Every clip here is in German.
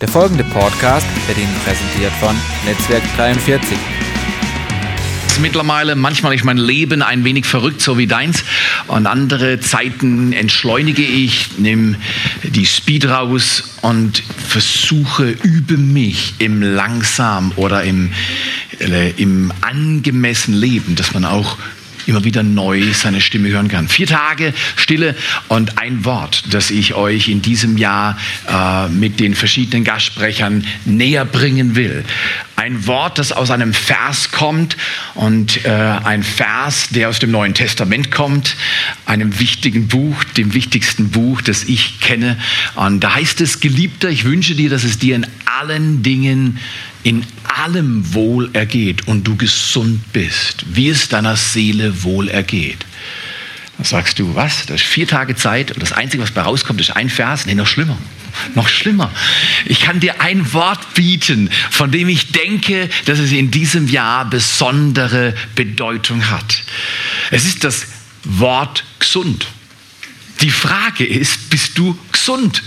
Der folgende Podcast wird Ihnen präsentiert von Netzwerk 43. Mittlerweile, manchmal ist mein Leben ein wenig verrückt, so wie deins. Und andere Zeiten entschleunige ich, nehme die Speed raus und versuche, übe mich im langsam oder im, äh, im angemessenen Leben, dass man auch immer wieder neu seine Stimme hören kann. Vier Tage Stille und ein Wort, das ich euch in diesem Jahr äh, mit den verschiedenen Gastsprechern näher bringen will. Ein Wort, das aus einem Vers kommt und äh, ein Vers, der aus dem Neuen Testament kommt, einem wichtigen Buch, dem wichtigsten Buch, das ich kenne. Und da heißt es, Geliebter, ich wünsche dir, dass es dir in allen Dingen in allem wohl ergeht und du gesund bist, wie es deiner Seele wohl ergeht. Dann sagst du, was? Das ist vier Tage Zeit und das Einzige, was bei rauskommt, ist ein Vers? Nee, noch schlimmer. Noch schlimmer. Ich kann dir ein Wort bieten, von dem ich denke, dass es in diesem Jahr besondere Bedeutung hat. Es ist das Wort gesund. Die Frage ist, bist du gesund?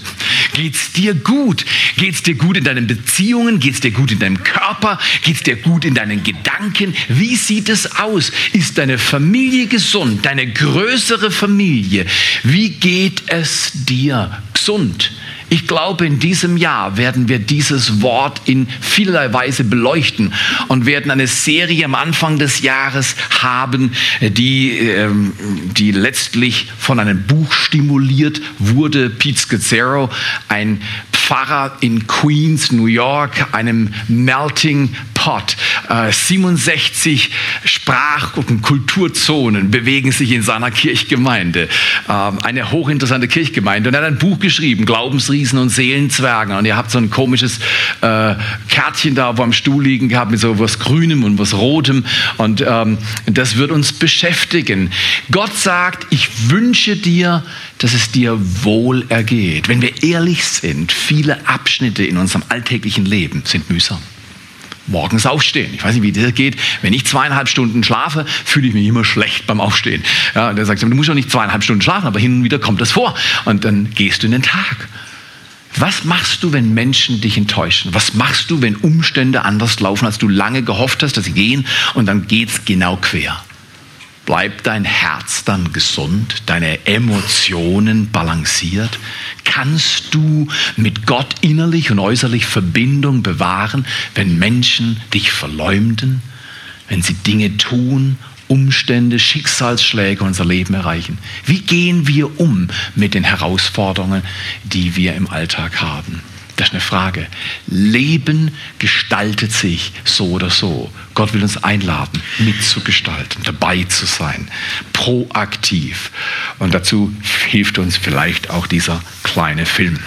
Geht's dir gut? Geht's dir gut in deinen Beziehungen? Geht's dir gut in deinem Körper? Geht's dir gut in deinen Gedanken? Wie sieht es aus? Ist deine Familie gesund? Deine größere Familie? Wie geht es dir gesund? Ich glaube, in diesem Jahr werden wir dieses Wort in vielerlei Weise beleuchten und werden eine Serie am Anfang des Jahres haben, die, ähm, die letztlich von einem Buch stimuliert wurde. Pete Scazzaro, ein Pfarrer in Queens, New York, einem Melting Pot. 67 äh, Sprach- und Kulturzonen bewegen sich in seiner Kirchgemeinde. Ähm, eine hochinteressante Kirchgemeinde. Und er hat ein Buch geschrieben, Glaubensriesen und Seelenzwergen. Und ihr habt so ein komisches äh, Kärtchen da wo am Stuhl liegen gehabt mit so was Grünem und was Rotem. Und ähm, das wird uns beschäftigen. Gott sagt, ich wünsche dir, dass es dir wohl ergeht. Wenn wir ehrlich sind, viele Abschnitte in unserem alltäglichen Leben sind mühsam morgens aufstehen. Ich weiß nicht, wie das geht. Wenn ich zweieinhalb Stunden schlafe, fühle ich mich immer schlecht beim Aufstehen. Ja, und er sagt, du musst doch nicht zweieinhalb Stunden schlafen, aber hin und wieder kommt das vor. Und dann gehst du in den Tag. Was machst du, wenn Menschen dich enttäuschen? Was machst du, wenn Umstände anders laufen, als du lange gehofft hast, dass sie gehen und dann geht's genau quer? Bleibt dein Herz dann gesund, deine Emotionen balanciert? Kannst du mit Gott innerlich und äußerlich Verbindung bewahren, wenn Menschen dich verleumden, wenn sie Dinge tun, Umstände, Schicksalsschläge unser Leben erreichen? Wie gehen wir um mit den Herausforderungen, die wir im Alltag haben? Das ist eine Frage. Leben gestaltet sich so oder so. Gott will uns einladen, mitzugestalten, dabei zu sein, proaktiv. Und dazu hilft uns vielleicht auch dieser kleine Film.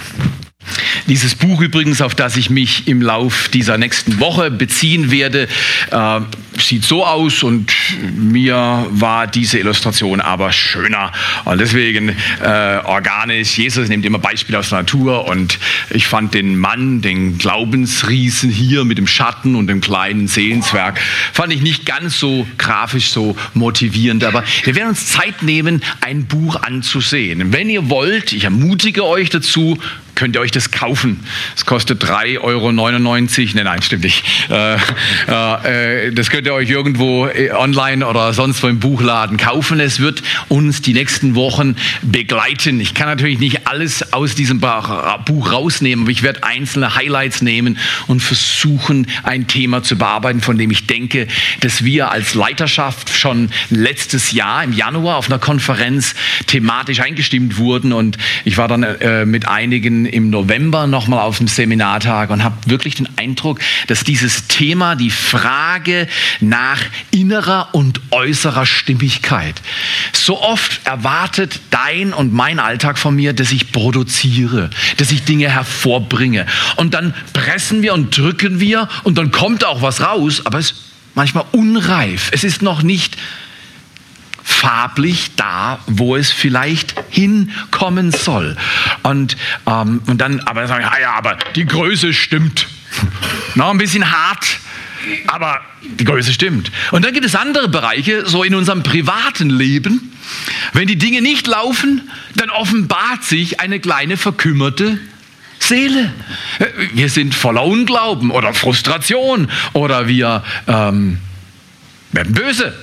Dieses Buch übrigens, auf das ich mich im Lauf dieser nächsten Woche beziehen werde, äh, sieht so aus und mir war diese Illustration aber schöner. Und deswegen äh, organisch. Jesus nimmt immer Beispiele aus der Natur und ich fand den Mann, den Glaubensriesen hier mit dem Schatten und dem kleinen Seelenzwerg, fand ich nicht ganz so grafisch so motivierend. Aber wir werden uns Zeit nehmen, ein Buch anzusehen. Wenn ihr wollt, ich ermutige euch dazu, könnt ihr euch das kaufen. Es kostet 3,99 Euro. Nein, nein, stimmt nicht. Äh, äh, das könnt ihr euch irgendwo äh, online oder sonst wo im Buchladen kaufen. Es wird uns die nächsten Wochen begleiten. Ich kann natürlich nicht alles aus diesem Buch rausnehmen, aber ich werde einzelne Highlights nehmen und versuchen, ein Thema zu bearbeiten, von dem ich denke, dass wir als Leiterschaft schon letztes Jahr im Januar auf einer Konferenz thematisch eingestimmt wurden und ich war dann äh, mit einigen im November nochmal auf dem Seminartag und habe wirklich den Eindruck, dass dieses Thema, die Frage nach innerer und äußerer Stimmigkeit, so oft erwartet dein und mein Alltag von mir, dass ich produziere, dass ich Dinge hervorbringe. Und dann pressen wir und drücken wir und dann kommt auch was raus, aber es ist manchmal unreif. Es ist noch nicht farblich da, wo es vielleicht hinkommen soll. Und, ähm, und dann aber sagen, ja, ja, aber die Größe stimmt. Noch ein bisschen hart, aber die Größe stimmt. Und dann gibt es andere Bereiche, so in unserem privaten Leben. Wenn die Dinge nicht laufen, dann offenbart sich eine kleine verkümmerte Seele. Wir sind voller Unglauben oder Frustration oder wir ähm, werden böse.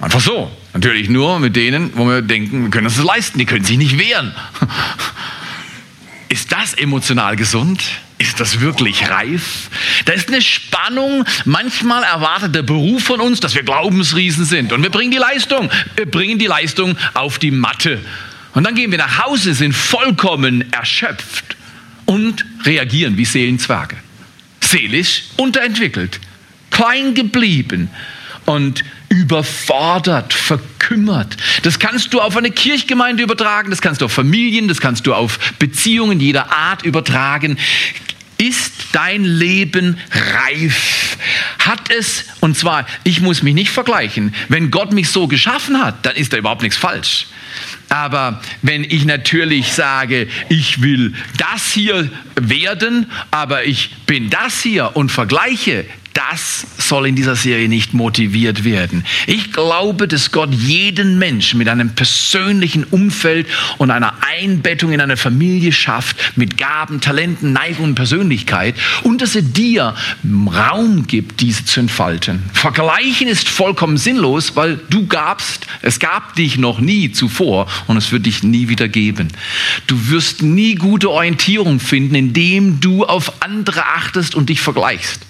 Einfach so. Natürlich nur mit denen, wo wir denken, wir können das leisten, die können sich nicht wehren. Ist das emotional gesund? Ist das wirklich reif? Da ist eine Spannung. Manchmal erwartet der Beruf von uns, dass wir Glaubensriesen sind. Und wir bringen die Leistung. Wir bringen die Leistung auf die Matte. Und dann gehen wir nach Hause, sind vollkommen erschöpft und reagieren wie Seelenzwerge. Seelisch unterentwickelt, klein geblieben und überfordert, verkümmert. Das kannst du auf eine Kirchgemeinde übertragen, das kannst du auf Familien, das kannst du auf Beziehungen jeder Art übertragen. Ist dein Leben reif? Hat es, und zwar, ich muss mich nicht vergleichen, wenn Gott mich so geschaffen hat, dann ist da überhaupt nichts falsch. Aber wenn ich natürlich sage, ich will das hier werden, aber ich bin das hier und vergleiche, das soll in dieser Serie nicht motiviert werden. Ich glaube, dass Gott jeden Menschen mit einem persönlichen Umfeld und einer Einbettung in eine Familie schafft, mit Gaben, Talenten, Neigungen, Persönlichkeit und dass er dir Raum gibt, diese zu entfalten. Vergleichen ist vollkommen sinnlos, weil du gabst, es gab dich noch nie zuvor und es wird dich nie wieder geben. Du wirst nie gute Orientierung finden, indem du auf andere achtest und dich vergleichst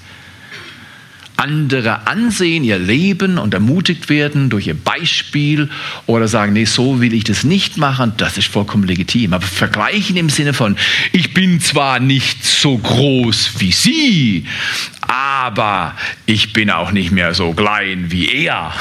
andere ansehen, ihr Leben und ermutigt werden durch ihr Beispiel oder sagen, nee, so will ich das nicht machen, das ist vollkommen legitim. Aber vergleichen im Sinne von, ich bin zwar nicht so groß wie Sie, aber ich bin auch nicht mehr so klein wie er.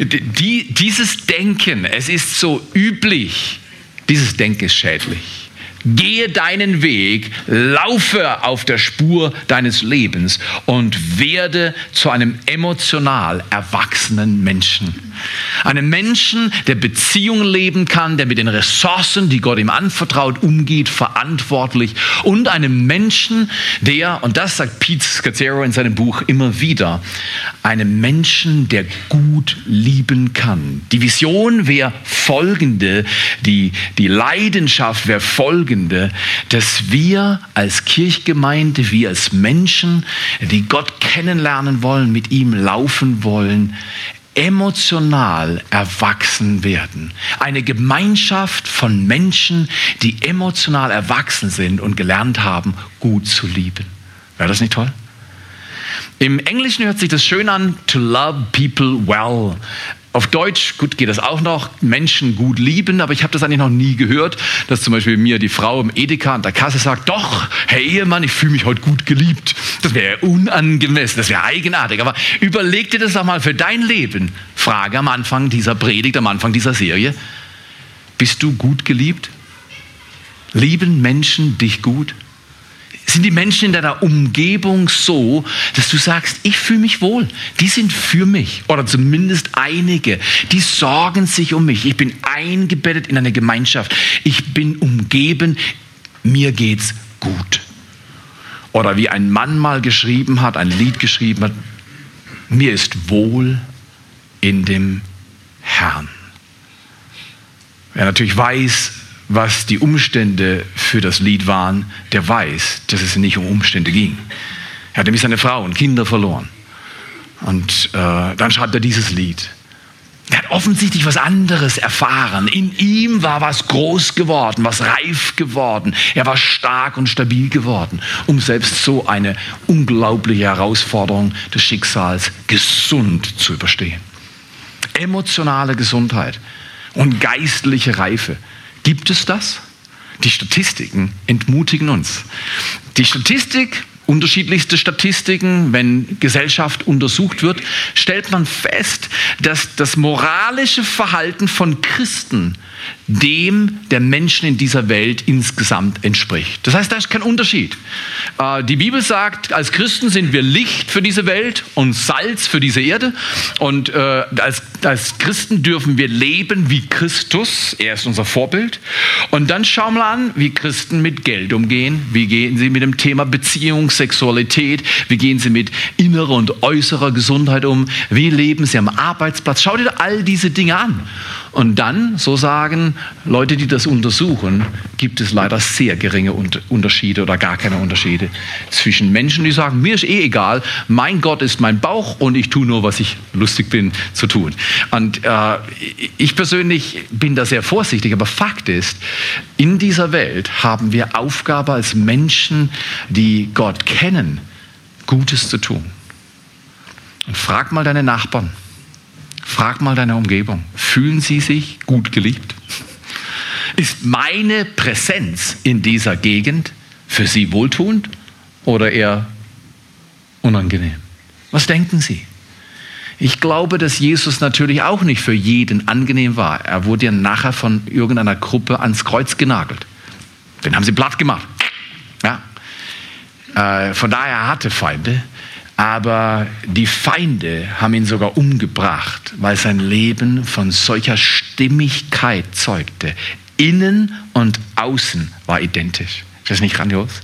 Die, dieses Denken, es ist so üblich, dieses Denken ist schädlich. Gehe deinen Weg, laufe auf der Spur deines Lebens und werde zu einem emotional erwachsenen Menschen. Einem Menschen, der Beziehungen leben kann, der mit den Ressourcen, die Gott ihm anvertraut, umgeht, verantwortlich. Und einem Menschen, der, und das sagt Pete Scazzaro in seinem Buch immer wieder, einem Menschen, der gut lieben kann. Die Vision wäre folgende, die, die Leidenschaft wäre folgende, dass wir als Kirchgemeinde, wir als Menschen, die Gott kennenlernen wollen, mit ihm laufen wollen, emotional erwachsen werden. Eine Gemeinschaft von Menschen, die emotional erwachsen sind und gelernt haben, gut zu lieben. Wäre das nicht toll? Im Englischen hört sich das schön an, to love people well. Auf Deutsch, gut, geht das auch noch, Menschen gut lieben, aber ich habe das eigentlich noch nie gehört, dass zum Beispiel mir die Frau im Edeka an der Kasse sagt, doch, Herr Ehemann, ich fühle mich heute gut geliebt. Das wäre unangemessen, das wäre eigenartig, aber überleg dir das doch mal für dein Leben. Frage am Anfang dieser Predigt, am Anfang dieser Serie, bist du gut geliebt? Lieben Menschen dich gut? Sind die Menschen in deiner Umgebung so, dass du sagst, ich fühle mich wohl. Die sind für mich oder zumindest einige. Die sorgen sich um mich. Ich bin eingebettet in eine Gemeinschaft. Ich bin umgeben. Mir geht's gut. Oder wie ein Mann mal geschrieben hat, ein Lied geschrieben hat, mir ist wohl in dem Herrn. Wer natürlich weiß, was die Umstände für das Lied waren, der weiß, dass es nicht um Umstände ging. Er hat nämlich seine Frau und Kinder verloren. Und äh, dann schreibt er dieses Lied. Er hat offensichtlich was anderes erfahren. In ihm war was groß geworden, was reif geworden. Er war stark und stabil geworden, um selbst so eine unglaubliche Herausforderung des Schicksals gesund zu überstehen. Emotionale Gesundheit und geistliche Reife Gibt es das? Die Statistiken entmutigen uns. Die Statistik, unterschiedlichste Statistiken, wenn Gesellschaft untersucht wird, stellt man fest, dass das moralische Verhalten von Christen dem der Menschen in dieser Welt insgesamt entspricht. Das heißt, da ist kein Unterschied. Äh, die Bibel sagt, als Christen sind wir Licht für diese Welt und Salz für diese Erde. Und äh, als, Christen dürfen wir leben wie Christus. Er ist unser Vorbild. Und dann schauen wir an, wie Christen mit Geld umgehen. Wie gehen sie mit dem Thema Beziehung, Sexualität? Wie gehen sie mit innerer und äußerer Gesundheit um? Wie leben sie am Arbeitsplatz? Schau dir all diese Dinge an. Und dann, so sagen Leute, die das untersuchen, gibt es leider sehr geringe Unterschiede oder gar keine Unterschiede zwischen Menschen, die sagen, mir ist eh egal, mein Gott ist mein Bauch und ich tue nur, was ich lustig bin zu tun. Und äh, ich persönlich bin da sehr vorsichtig, aber Fakt ist, in dieser Welt haben wir Aufgabe als Menschen, die Gott kennen, Gutes zu tun. Und frag mal deine Nachbarn, frag mal deine Umgebung, fühlen sie sich gut geliebt? Ist meine Präsenz in dieser Gegend für sie wohltuend oder eher unangenehm? Was denken Sie? Ich glaube, dass Jesus natürlich auch nicht für jeden angenehm war. Er wurde ja nachher von irgendeiner Gruppe ans Kreuz genagelt. Den haben sie platt gemacht. Ja. Äh, von daher er hatte Feinde. Aber die Feinde haben ihn sogar umgebracht, weil sein Leben von solcher Stimmigkeit zeugte. Innen und außen war identisch. Ist das nicht grandios?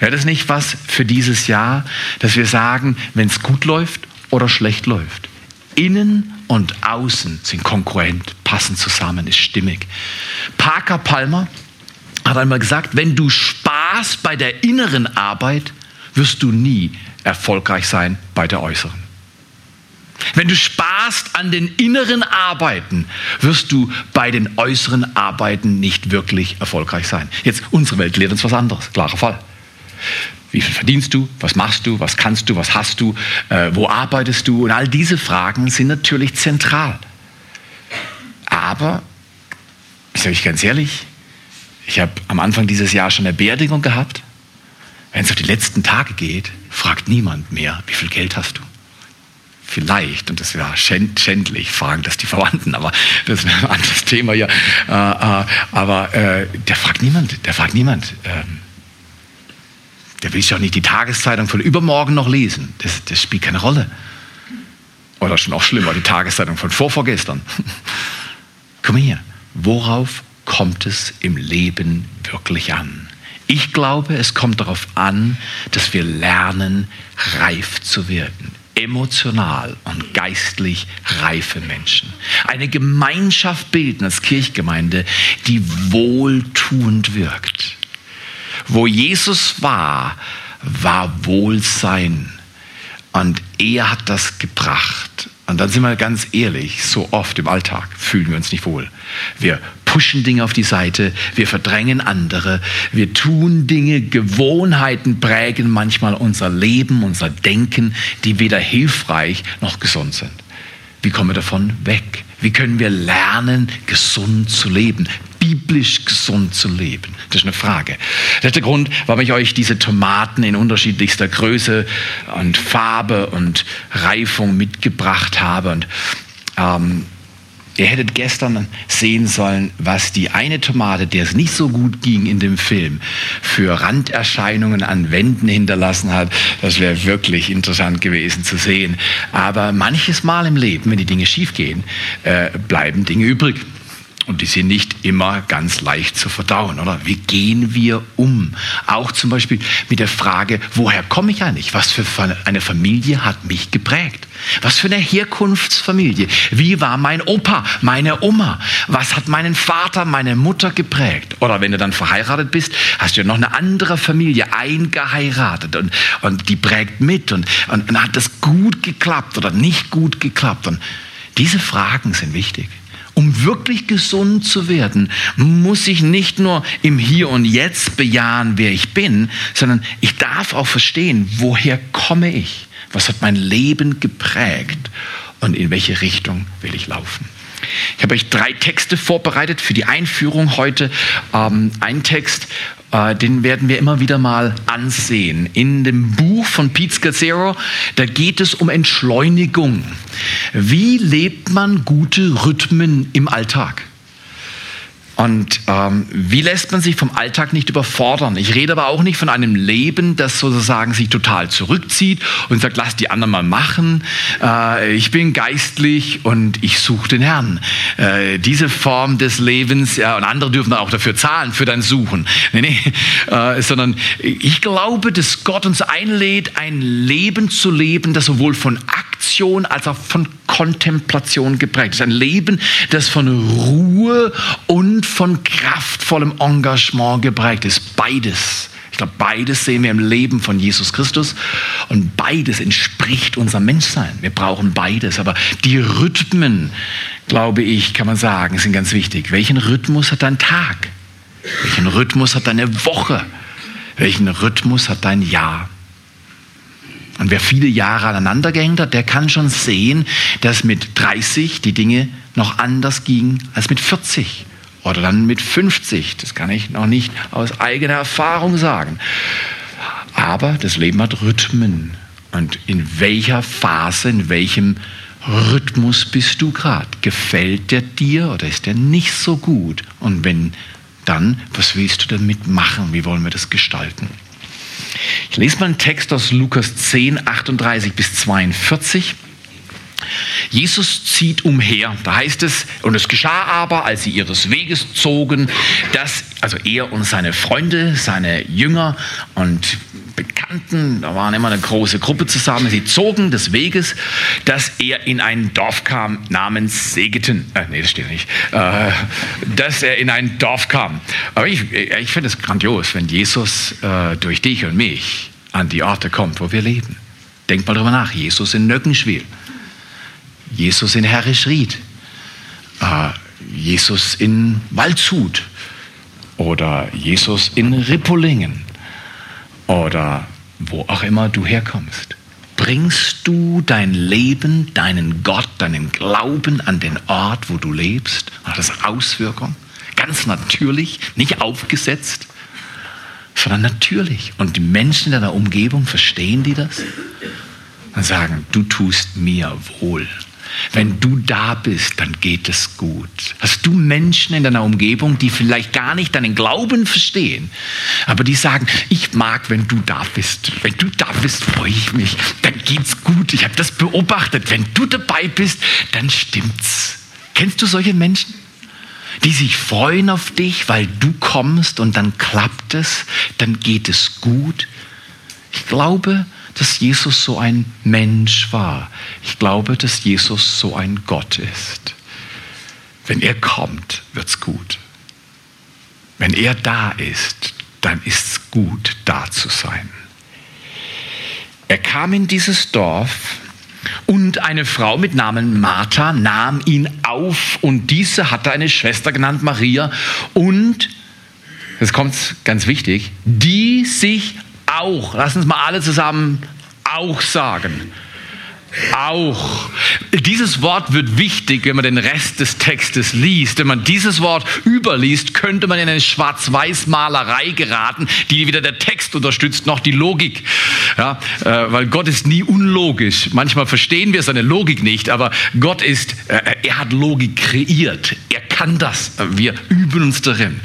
Wäre das nicht was für dieses Jahr, dass wir sagen, wenn es gut läuft oder schlecht läuft? Innen und außen sind konkurrent, passen zusammen, ist stimmig. Parker Palmer hat einmal gesagt, wenn du Spaß bei der inneren Arbeit, wirst du nie erfolgreich sein bei der äußeren. Wenn du sparst an den inneren Arbeiten, wirst du bei den äußeren Arbeiten nicht wirklich erfolgreich sein. Jetzt, unsere Welt lehrt uns was anderes, klarer Fall. Wie viel verdienst du? Was machst du? Was kannst du? Was hast du? Äh, wo arbeitest du? Und all diese Fragen sind natürlich zentral. Aber, ich sage ich ganz ehrlich, ich habe am Anfang dieses Jahres schon eine Beerdigung gehabt. Wenn es auf die letzten Tage geht, fragt niemand mehr, wie viel Geld hast du? Vielleicht, und das wäre schändlich, fragen das die Verwandten, aber das wäre ein anderes Thema ja. Äh, äh, aber äh, der fragt niemand, der fragt niemand. Ähm, der will sich auch nicht die Tageszeitung von übermorgen noch lesen. Das, das spielt keine Rolle. Oder schon auch schlimmer, die Tageszeitung von vorvorgestern. Komm hier, worauf kommt es im Leben wirklich an? Ich glaube, es kommt darauf an, dass wir lernen, reif zu werden. Emotional und geistlich reife Menschen. Eine Gemeinschaft bilden als Kirchgemeinde, die wohltuend wirkt. Wo Jesus war, war Wohlsein. Und er hat das gebracht. Und dann sind wir ganz ehrlich, so oft im Alltag fühlen wir uns nicht wohl. Wir pushen Dinge auf die Seite, wir verdrängen andere, wir tun Dinge, Gewohnheiten prägen manchmal unser Leben, unser Denken, die weder hilfreich noch gesund sind. Wie kommen wir davon weg? Wie können wir lernen, gesund zu leben? biblisch gesund zu leben? Das ist eine Frage. Das ist der Grund, warum ich euch diese Tomaten in unterschiedlichster Größe und Farbe und Reifung mitgebracht habe. Und ähm, Ihr hättet gestern sehen sollen, was die eine Tomate, der es nicht so gut ging in dem Film, für Randerscheinungen an Wänden hinterlassen hat. Das wäre wirklich interessant gewesen zu sehen. Aber manches Mal im Leben, wenn die Dinge schiefgehen, äh, bleiben Dinge übrig. Und die sind nicht immer ganz leicht zu verdauen, oder? Wie gehen wir um? Auch zum Beispiel mit der Frage, woher komme ich eigentlich? Was für eine Familie hat mich geprägt? Was für eine Herkunftsfamilie? Wie war mein Opa, meine Oma? Was hat meinen Vater, meine Mutter geprägt? Oder wenn du dann verheiratet bist, hast du ja noch eine andere Familie eingeheiratet und, und die prägt mit und, und, und hat das gut geklappt oder nicht gut geklappt? Und diese Fragen sind wichtig. Um wirklich gesund zu werden, muss ich nicht nur im Hier und Jetzt bejahen, wer ich bin, sondern ich darf auch verstehen, woher komme ich? Was hat mein Leben geprägt? Und in welche Richtung will ich laufen? Ich habe euch drei Texte vorbereitet für die Einführung heute. Ähm, ein Text, äh, den werden wir immer wieder mal ansehen. In dem Buch von Pete Scazzaro, da geht es um Entschleunigung. Wie lebt man gute Rhythmen im Alltag? Und ähm, wie lässt man sich vom Alltag nicht überfordern? Ich rede aber auch nicht von einem Leben, das sozusagen sich total zurückzieht und sagt, lass die anderen mal machen. Äh, ich bin geistlich und ich suche den Herrn. Äh, diese Form des Lebens, ja, und andere dürfen auch dafür zahlen, für dein Suchen. Nee, nee, äh, sondern ich glaube, dass Gott uns einlädt, ein Leben zu leben, das sowohl von Als auch von Kontemplation geprägt. Es ist ein Leben, das von Ruhe und von kraftvollem Engagement geprägt ist. Beides. Ich glaube, beides sehen wir im Leben von Jesus Christus und beides entspricht unserem Menschsein. Wir brauchen beides. Aber die Rhythmen, glaube ich, kann man sagen, sind ganz wichtig. Welchen Rhythmus hat dein Tag? Welchen Rhythmus hat deine Woche? Welchen Rhythmus hat dein Jahr? Und wer viele Jahre aneinander gehängt hat, der kann schon sehen, dass mit 30 die Dinge noch anders gingen als mit 40 oder dann mit 50. Das kann ich noch nicht aus eigener Erfahrung sagen. Aber das Leben hat Rhythmen. Und in welcher Phase, in welchem Rhythmus bist du gerade? Gefällt der dir oder ist der nicht so gut? Und wenn dann, was willst du damit machen? Wie wollen wir das gestalten? Ich lese mal einen Text aus Lukas 10, 38 bis 42. Jesus zieht umher. Da heißt es, und es geschah aber, als sie ihres Weges zogen, dass, also er und seine Freunde, seine Jünger und Bekannten, da waren immer eine große Gruppe zusammen, sie zogen des Weges, dass er in ein Dorf kam namens Segeten. Äh, nee, das steht nicht. Äh, dass er in ein Dorf kam. Aber ich, ich finde es grandios, wenn Jesus äh, durch dich und mich an die Orte kommt, wo wir leben. Denk mal drüber nach. Jesus in Nöckenschwil. Jesus in Herrischried, äh, Jesus in Waldshut oder Jesus in Rippolingen oder wo auch immer du herkommst. Bringst du dein Leben, deinen Gott, deinen Glauben an den Ort, wo du lebst? Hat das Auswirkungen? Ganz natürlich, nicht aufgesetzt, sondern natürlich. Und die Menschen in deiner Umgebung verstehen die das? Und sagen, du tust mir wohl. Wenn du da bist, dann geht es gut. Hast du Menschen in deiner Umgebung, die vielleicht gar nicht deinen Glauben verstehen, aber die sagen, ich mag, wenn du da bist. Wenn du da bist, freue ich mich. Dann geht's gut. Ich habe das beobachtet. Wenn du dabei bist, dann stimmt's. Kennst du solche Menschen? die sich freuen auf dich, weil du kommst und dann klappt es, dann geht es gut. Ich glaube, dass Jesus so ein Mensch war. Ich glaube, dass Jesus so ein Gott ist. Wenn er kommt, wird's gut. Wenn er da ist, dann ist's gut, da zu sein. Er kam in dieses Dorf und eine Frau mit Namen Martha nahm ihn auf und diese hatte eine Schwester genannt Maria und, jetzt kommt's ganz wichtig, die sich auch, lass uns mal alle zusammen auch sagen. Auch. Dieses Wort wird wichtig, wenn man den Rest des Textes liest. Wenn man dieses Wort überliest, könnte man in eine Schwarz-Weiß-Malerei geraten, die weder der Text unterstützt noch die Logik. Ja, äh, weil Gott ist nie unlogisch. Manchmal verstehen wir seine Logik nicht, aber Gott ist, äh, er hat Logik kreiert. Er kann das. Wir üben uns darin.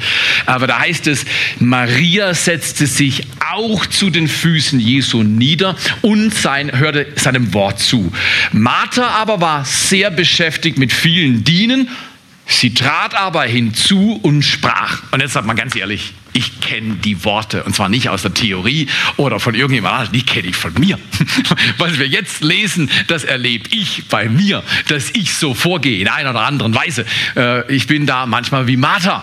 Aber da heißt es, Maria setzte sich auch zu den Füßen Jesu nieder und sein, hörte seinem Wort zu. Martha aber war sehr beschäftigt mit vielen Dienen. Sie trat aber hinzu und sprach. Und jetzt sagt man ganz ehrlich, ich kenne die Worte und zwar nicht aus der Theorie oder von irgendjemandem, die kenne ich von mir. Was wir jetzt lesen, das erlebe ich bei mir, dass ich so vorgehe in einer oder anderen Weise. Äh, ich bin da manchmal wie Martha.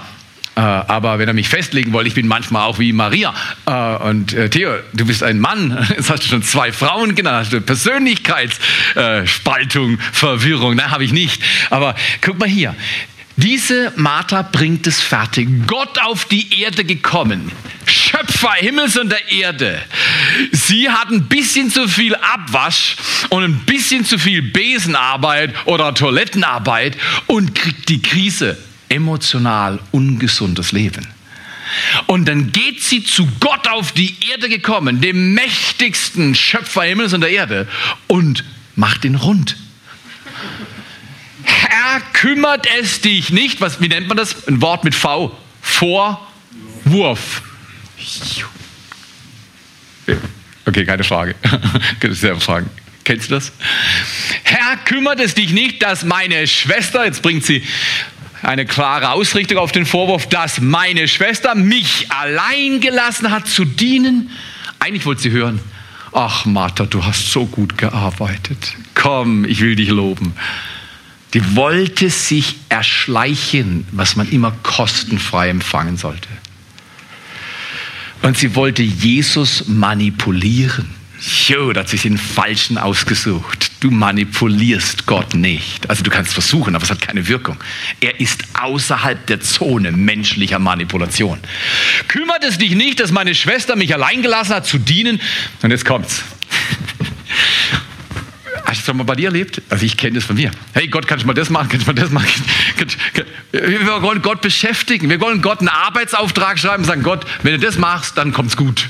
Äh, aber wenn er mich festlegen wollte, ich bin manchmal auch wie Maria. Äh, und Theo, du bist ein Mann. Jetzt hast du schon zwei Frauen genannt. Persönlichkeitsspaltung, Verwirrung? Nein, habe ich nicht. Aber guck mal hier. Diese Martha bringt es fertig. Gott auf die Erde gekommen. Schöpfer Himmels und der Erde. Sie hat ein bisschen zu viel Abwasch und ein bisschen zu viel Besenarbeit oder Toilettenarbeit und kriegt die Krise. Emotional ungesundes Leben. Und dann geht sie zu Gott auf die Erde gekommen, dem mächtigsten Schöpfer Himmels und der Erde, und macht ihn rund. Herr, kümmert es dich nicht, was, wie nennt man das? Ein Wort mit V. Vorwurf. Okay, keine Frage. Könntest du selber fragen. Kennst du das? Herr, kümmert es dich nicht, dass meine Schwester, jetzt bringt sie eine klare Ausrichtung auf den Vorwurf, dass meine Schwester mich allein gelassen hat zu dienen. Eigentlich wollte sie hören, ach Martha, du hast so gut gearbeitet komm, ich will dich loben. Die wollte sich erschleichen, was man immer kostenfrei empfangen sollte. Und sie wollte Jesus manipulieren. Jo, da hat sich den Falschen ausgesucht. Du manipulierst Gott nicht. Also du kannst versuchen, aber es hat keine Wirkung. Er ist außerhalb der Zone menschlicher Manipulation. Kümmert es dich nicht, dass meine Schwester mich allein gelassen hat zu dienen? Und jetzt kommt's. Hast du das mal bei dir erlebt? Also ich kenne das von mir. Hey Gott, kannst du mal das machen? Kannst du mal das machen? Wir wollen Gott beschäftigen. Wir wollen Gott einen Arbeitsauftrag schreiben und sagen, Gott, wenn du das machst, dann kommt's gut.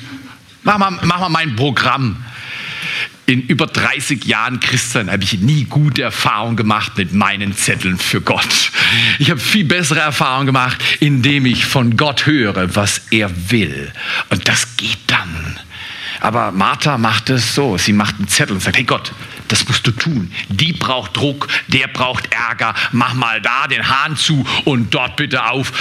Mach mal, mach mal mein Programm. In über 30 Jahren Christsein habe ich nie gute Erfahrungen gemacht mit meinen Zetteln für Gott. Ich habe viel bessere Erfahrungen gemacht, indem ich von Gott höre, was er will. Und das geht dann. Aber Martha macht es so. Sie macht einen Zettel und sagt, hey Gott, das musst du tun. Die braucht Druck, der braucht Ärger. Mach mal da den Hahn zu und dort bitte auf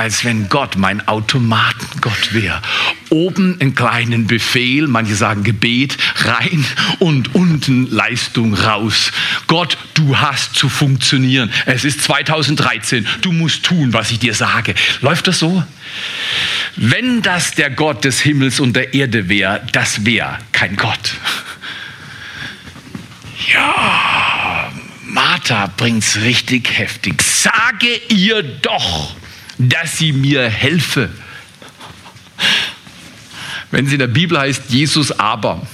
als wenn Gott mein Automatengott wäre. Oben einen kleinen Befehl, manche sagen Gebet, rein und unten Leistung raus. Gott, du hast zu funktionieren. Es ist 2013, du musst tun, was ich dir sage. Läuft das so? Wenn das der Gott des Himmels und der Erde wäre, das wäre kein Gott. Ja, Martha bringt's richtig heftig. Sage ihr doch, dass sie mir helfe. Wenn es in der Bibel heißt, Jesus aber,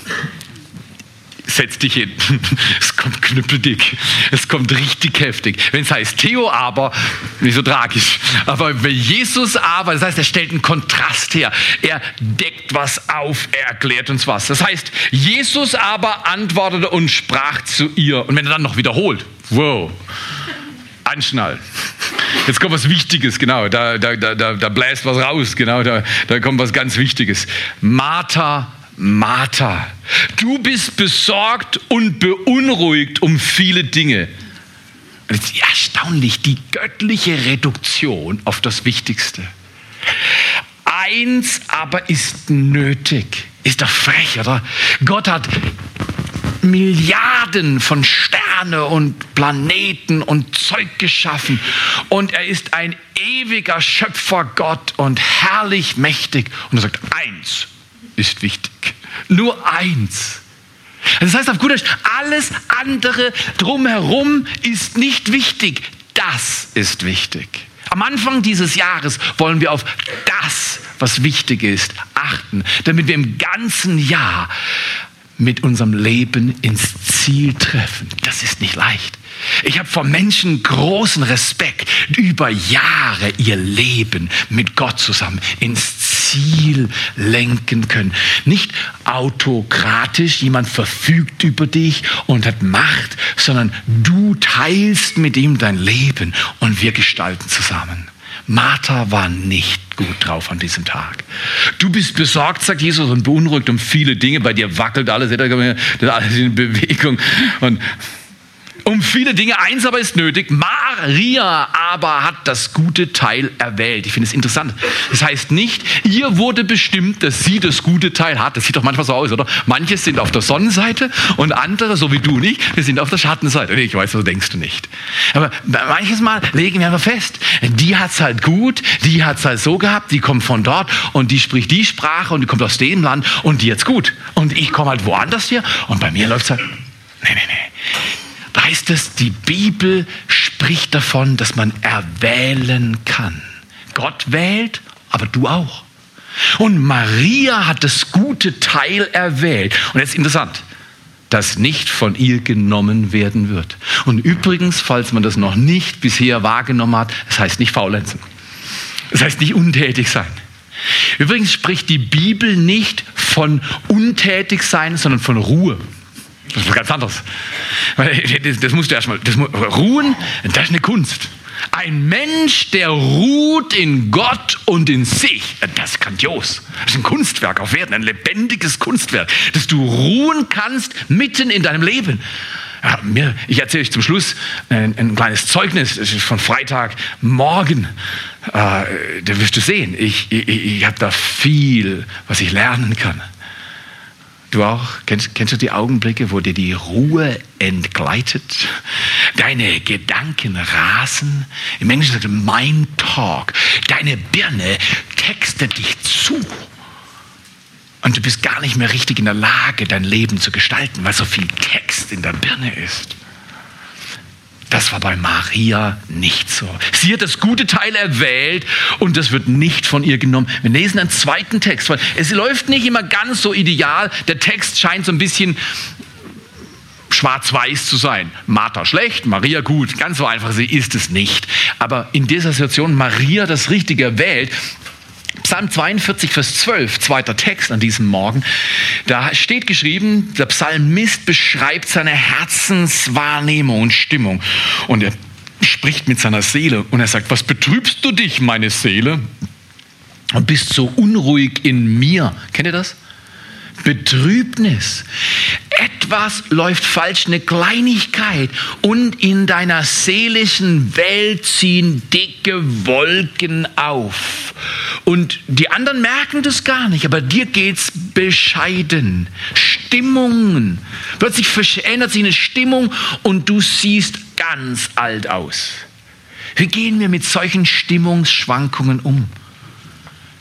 setz dich hin. Es kommt knüppeldick. Es kommt richtig heftig. Wenn es heißt Theo aber, nicht so tragisch. Aber wenn Jesus aber, das heißt, er stellt einen Kontrast her. Er deckt was auf, er erklärt uns was. Das heißt, Jesus aber antwortete und sprach zu ihr. Und wenn er dann noch wiederholt, wow, anschnallen. Jetzt kommt was Wichtiges, genau. Da, da, da, da bläst was raus, genau. Da, da kommt was ganz Wichtiges. Martha, Martha, du bist besorgt und beunruhigt um viele Dinge. erstaunlich, die göttliche Reduktion auf das Wichtigste. Eins aber ist nötig. Ist doch frech, oder? Gott hat Milliarden von Sterne und Planeten und Zeug geschaffen. Und er ist ein ewiger Schöpfergott und herrlich mächtig. Und er sagt, eins ist wichtig. Nur eins. Das heißt auf gut Deutsch, alles andere drumherum ist nicht wichtig. Das ist wichtig. Am Anfang dieses Jahres wollen wir auf das, was wichtig ist, achten, damit wir im ganzen Jahr mit unserem Leben ins Ziel treffen. Das ist nicht leicht. Ich habe vor Menschen großen Respekt, über Jahre ihr Leben mit Gott zusammen ins Ziel lenken können. Nicht autokratisch, jemand verfügt über dich und hat Macht, sondern du teilst mit ihm dein Leben und wir gestalten zusammen. Martha war nicht gut drauf an diesem Tag. Du bist besorgt, sagt Jesus, und beunruhigt um viele Dinge. Bei dir wackelt alles, alles in Bewegung. Und um viele Dinge. Eins aber ist nötig. Maria aber hat das gute Teil erwählt. Ich finde es interessant. Das heißt nicht, ihr wurde bestimmt, dass sie das gute Teil hat. Das sieht doch manchmal so aus, oder? Manche sind auf der Sonnenseite und andere, so wie du nicht, wir sind auf der Schattenseite. Ich weiß, so denkst du nicht. Aber manches Mal legen wir einfach fest, die hat es halt gut, die hat es halt so gehabt, die kommt von dort und die spricht die Sprache und die kommt aus dem Land und die jetzt gut. Und ich komme halt woanders hier und bei mir läuft es halt, nee, nee, nee heißt es, die Bibel spricht davon, dass man erwählen kann. Gott wählt, aber du auch. Und Maria hat das gute Teil erwählt. Und jetzt interessant, das nicht von ihr genommen werden wird. Und übrigens, falls man das noch nicht bisher wahrgenommen hat, das heißt nicht faulenzen. Das heißt nicht untätig sein. Übrigens spricht die Bibel nicht von untätig sein, sondern von Ruhe. Das ist ganz anderes. Das, das musst du erstmal, das, ruhen, das ist eine Kunst. Ein Mensch, der ruht in Gott und in sich, das ist grandios. Das ist ein Kunstwerk auf Erden, ein lebendiges Kunstwerk, dass du ruhen kannst mitten in deinem Leben. Ich erzähle euch zum Schluss ein, ein kleines Zeugnis von Freitagmorgen. Äh, da wirst du sehen, ich, ich, ich habe da viel, was ich lernen kann. Du auch? Kennst, kennst du die Augenblicke, wo dir die Ruhe entgleitet? Deine Gedanken rasen? Im Englischen sagt Mind Talk. Deine Birne textet dich zu. Und du bist gar nicht mehr richtig in der Lage, dein Leben zu gestalten, weil so viel Text in der Birne ist. Das war bei Maria nicht so. Sie hat das gute Teil erwählt und das wird nicht von ihr genommen. Wir lesen einen zweiten Text, weil es läuft nicht immer ganz so ideal. Der Text scheint so ein bisschen schwarz-weiß zu sein. Martha schlecht, Maria gut. Ganz so einfach, sie ist es nicht. Aber in dieser Situation Maria das Richtige wählt, Psalm 42, Vers 12, zweiter Text an diesem Morgen, da steht geschrieben, der Psalmist beschreibt seine Herzenswahrnehmung und Stimmung. Und er spricht mit seiner Seele und er sagt, was betrübst du dich, meine Seele? Und bist so unruhig in mir. Kennt ihr das? Betrübnis. Etwas läuft falsch, eine Kleinigkeit. Und in deiner seelischen Welt ziehen dicke Wolken auf. Und die anderen merken das gar nicht, aber dir geht's bescheiden. Stimmungen. Plötzlich verändert sich eine Stimmung und du siehst ganz alt aus. Wie gehen wir mit solchen Stimmungsschwankungen um?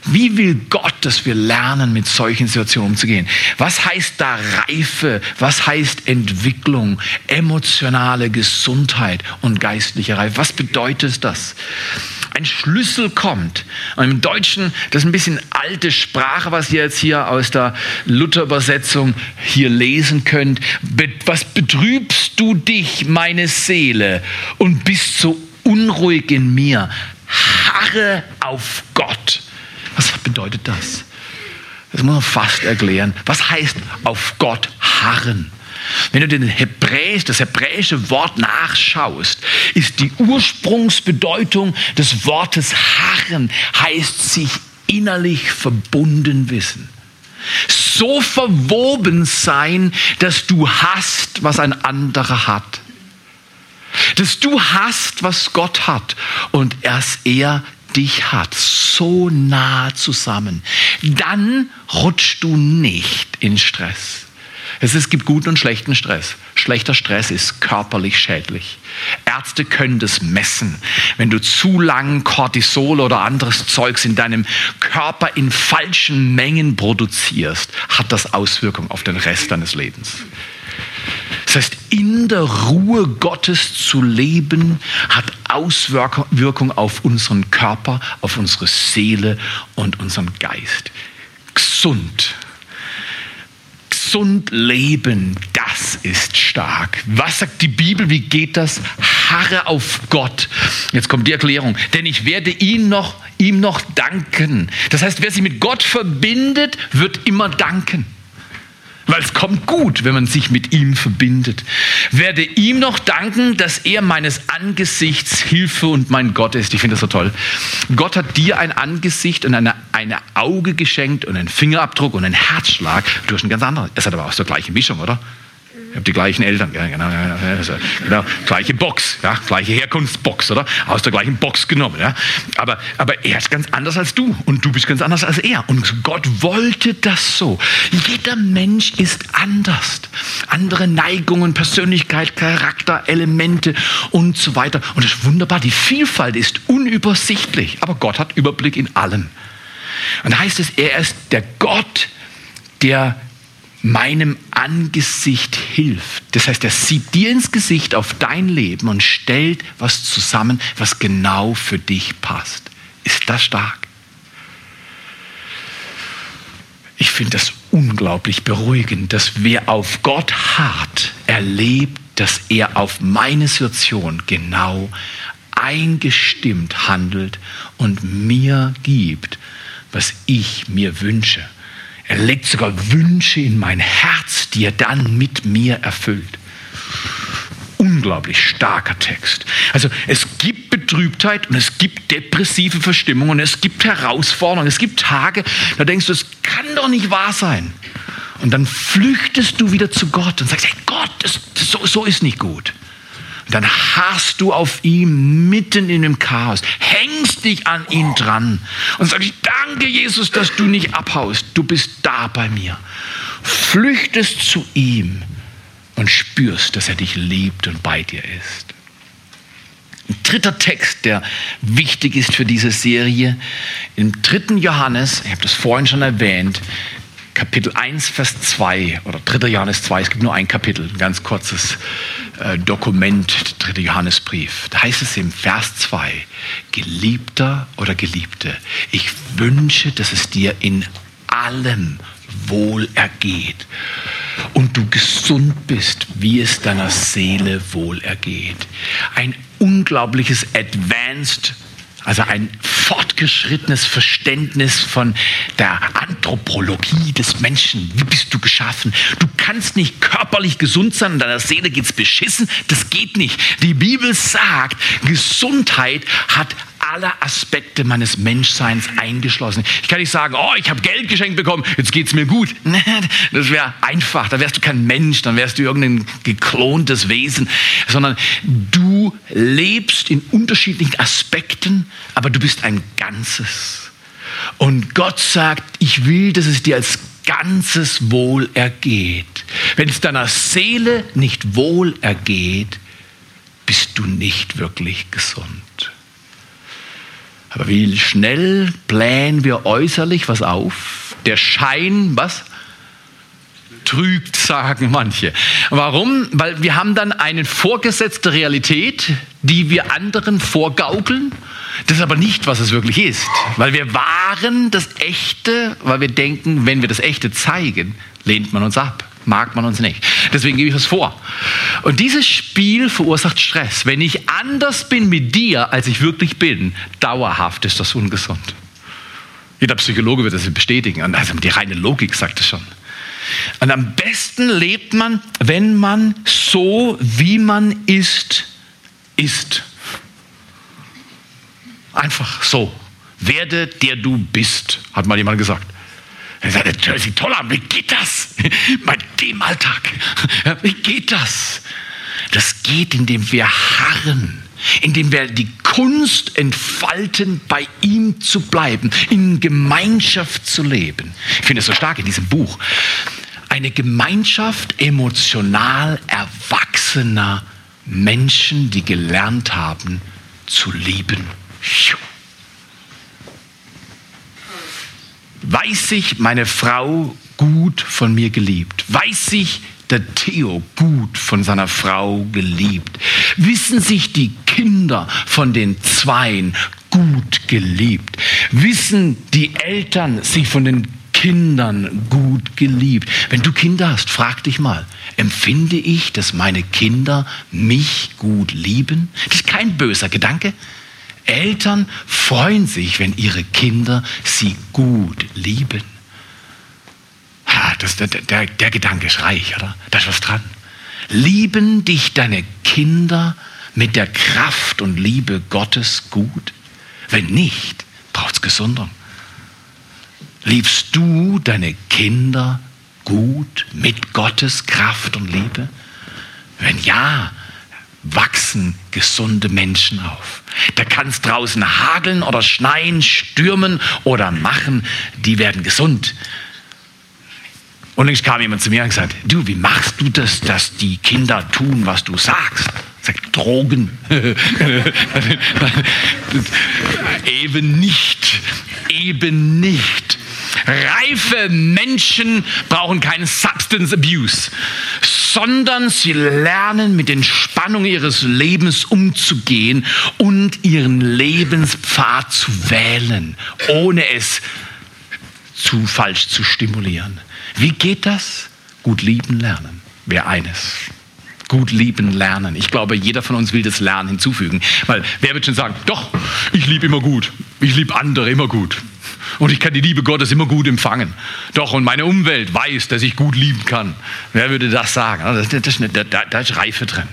Wie will Gott, dass wir lernen, mit solchen Situationen umzugehen? Was heißt da Reife? Was heißt Entwicklung, emotionale Gesundheit und geistliche Reife? Was bedeutet das? Ein Schlüssel kommt. Und Im Deutschen, das ist ein bisschen alte Sprache, was ihr jetzt hier aus der Luther-Übersetzung hier lesen könnt. Was betrübst du dich, meine Seele, und bist so unruhig in mir? Harre auf Gott. Was bedeutet das? Das muss man fast erklären. Was heißt auf Gott harren? Wenn du den Hebräisch, das hebräische Wort nachschaust, ist die Ursprungsbedeutung des Wortes harren, heißt sich innerlich verbunden wissen. So verwoben sein, dass du hast, was ein anderer hat. Dass du hast, was Gott hat und erst er dich hat, so nah zusammen, dann rutschst du nicht in Stress. Es gibt guten und schlechten Stress. Schlechter Stress ist körperlich schädlich. Ärzte können das messen. Wenn du zu lang Cortisol oder anderes Zeugs in deinem Körper in falschen Mengen produzierst, hat das Auswirkungen auf den Rest deines Lebens. Das heißt, in der Ruhe Gottes zu leben, hat Auswirkungen auf unseren Körper, auf unsere Seele und unseren Geist. Gesund. Gesund leben, das ist stark. Was sagt die Bibel? Wie geht das? Harre auf Gott. Jetzt kommt die Erklärung. Denn ich werde ihn noch, ihm noch danken. Das heißt, wer sich mit Gott verbindet, wird immer danken. Weil es kommt gut, wenn man sich mit ihm verbindet. Werde ihm noch danken, dass er meines Angesichts Hilfe und mein Gott ist. Ich finde das so toll. Gott hat dir ein Angesicht und eine, eine Auge geschenkt und einen Fingerabdruck und einen Herzschlag. Du hast ein ganz anderes. Es hat aber auch so gleiche Mischung, oder? Ich habe die gleichen Eltern, ja, genau, also, genau, gleiche Box, ja, gleiche Herkunftsbox, oder? Aus der gleichen Box genommen, ja. Aber, aber er ist ganz anders als du und du bist ganz anders als er. Und Gott wollte das so. Jeder Mensch ist anders. Andere Neigungen, Persönlichkeit, Charakter, Elemente und so weiter. Und das ist wunderbar. Die Vielfalt ist unübersichtlich, aber Gott hat Überblick in allem. Und da heißt es, er ist der Gott, der meinem Angesicht hilft. Das heißt, er sieht dir ins Gesicht auf dein Leben und stellt was zusammen, was genau für dich passt. Ist das stark? Ich finde das unglaublich beruhigend, dass wer auf Gott hart erlebt, dass er auf meine Situation genau eingestimmt handelt und mir gibt, was ich mir wünsche. Er legt sogar Wünsche in mein Herz, die er dann mit mir erfüllt. Unglaublich starker Text. Also es gibt Betrübtheit und es gibt depressive Verstimmungen und es gibt Herausforderungen. Es gibt Tage, da denkst du, es kann doch nicht wahr sein. Und dann flüchtest du wieder zu Gott und sagst, hey Gott, das, so, so ist nicht gut dann harrst du auf ihm mitten in dem Chaos, hängst dich an ihn dran und sagst, danke Jesus, dass du nicht abhaust, du bist da bei mir. flüchtest zu ihm und spürst, dass er dich liebt und bei dir ist. Ein dritter Text, der wichtig ist für diese Serie, im dritten Johannes, ich habe das vorhin schon erwähnt, Kapitel 1, Vers 2 oder 3. Johannes 2, es gibt nur ein Kapitel, ein ganz kurzes äh, Dokument, 3. Johannesbrief. Da heißt es im Vers 2, Geliebter oder Geliebte, ich wünsche, dass es dir in allem wohl ergeht und du gesund bist, wie es deiner Seele wohl ergeht. Ein unglaubliches Advanced also ein fortgeschrittenes Verständnis von der Anthropologie des Menschen. Wie bist du geschaffen? Du kannst nicht körperlich gesund sein und deiner Seele geht's beschissen. Das geht nicht. Die Bibel sagt, Gesundheit hat alle Aspekte meines Menschseins eingeschlossen. Ich kann nicht sagen, oh, ich habe Geld geschenkt bekommen, jetzt geht's mir gut. Das wäre einfach, da wärst du kein Mensch, dann wärst du irgendein geklontes Wesen, sondern du lebst in unterschiedlichen Aspekten, aber du bist ein Ganzes. Und Gott sagt, ich will, dass es dir als ganzes Wohl ergeht. Wenn es deiner Seele nicht wohl ergeht, bist du nicht wirklich gesund. Wie schnell blähen wir äußerlich was auf? Der Schein, was? Trügt, sagen manche. Warum? Weil wir haben dann eine vorgesetzte Realität, die wir anderen vorgaukeln. Das ist aber nicht, was es wirklich ist. Weil wir wahren das Echte, weil wir denken, wenn wir das Echte zeigen, lehnt man uns ab mag man uns nicht. Deswegen gebe ich es vor. Und dieses Spiel verursacht Stress. Wenn ich anders bin mit dir, als ich wirklich bin, dauerhaft ist das ungesund. Jeder Psychologe wird das bestätigen. Also die reine Logik sagt es schon. Und am besten lebt man, wenn man so, wie man ist, ist. Einfach so. Werde der du bist, hat mal jemand gesagt. Er sagt, das hört sich toll an, wie geht das? Bei dem Alltag. Wie geht das? Das geht, indem wir harren, indem wir die Kunst entfalten, bei ihm zu bleiben, in Gemeinschaft zu leben. Ich finde es so stark in diesem Buch. Eine Gemeinschaft emotional erwachsener Menschen, die gelernt haben zu lieben. Weiß sich meine Frau gut von mir geliebt? Weiß sich der Theo gut von seiner Frau geliebt? Wissen sich die Kinder von den Zweien gut geliebt? Wissen die Eltern sich von den Kindern gut geliebt? Wenn du Kinder hast, frag dich mal, empfinde ich, dass meine Kinder mich gut lieben? Das ist kein böser Gedanke. Eltern freuen sich, wenn ihre Kinder sie gut lieben. Ha, das, der, der, der Gedanke ist reich, oder? Da ist was dran. Lieben dich deine Kinder mit der Kraft und Liebe Gottes gut? Wenn nicht, braucht es Gesundung. Liebst du deine Kinder gut mit Gottes Kraft und Liebe? Wenn ja, wachsen gesunde Menschen auf. Da kann es draußen hageln oder schneien, stürmen oder machen, die werden gesund. Und links kam jemand zu mir und gesagt, du, wie machst du das, dass die Kinder tun, was du sagst? Sagt Drogen. eben nicht, eben nicht. Reife Menschen brauchen keinen Substance Abuse, sondern sie lernen mit den Spannungen ihres Lebens umzugehen und ihren Lebenspfad zu wählen, ohne es zu falsch zu stimulieren. Wie geht das? Gut lieben lernen wäre eines. Gut lieben lernen. Ich glaube, jeder von uns will das Lernen hinzufügen. Weil wer wird schon sagen, doch, ich liebe immer gut. Ich liebe andere immer gut. Und ich kann die Liebe Gottes immer gut empfangen. Doch, und meine Umwelt weiß, dass ich gut lieben kann. Wer würde das sagen? Das, das, das, da, da ist Reife drin.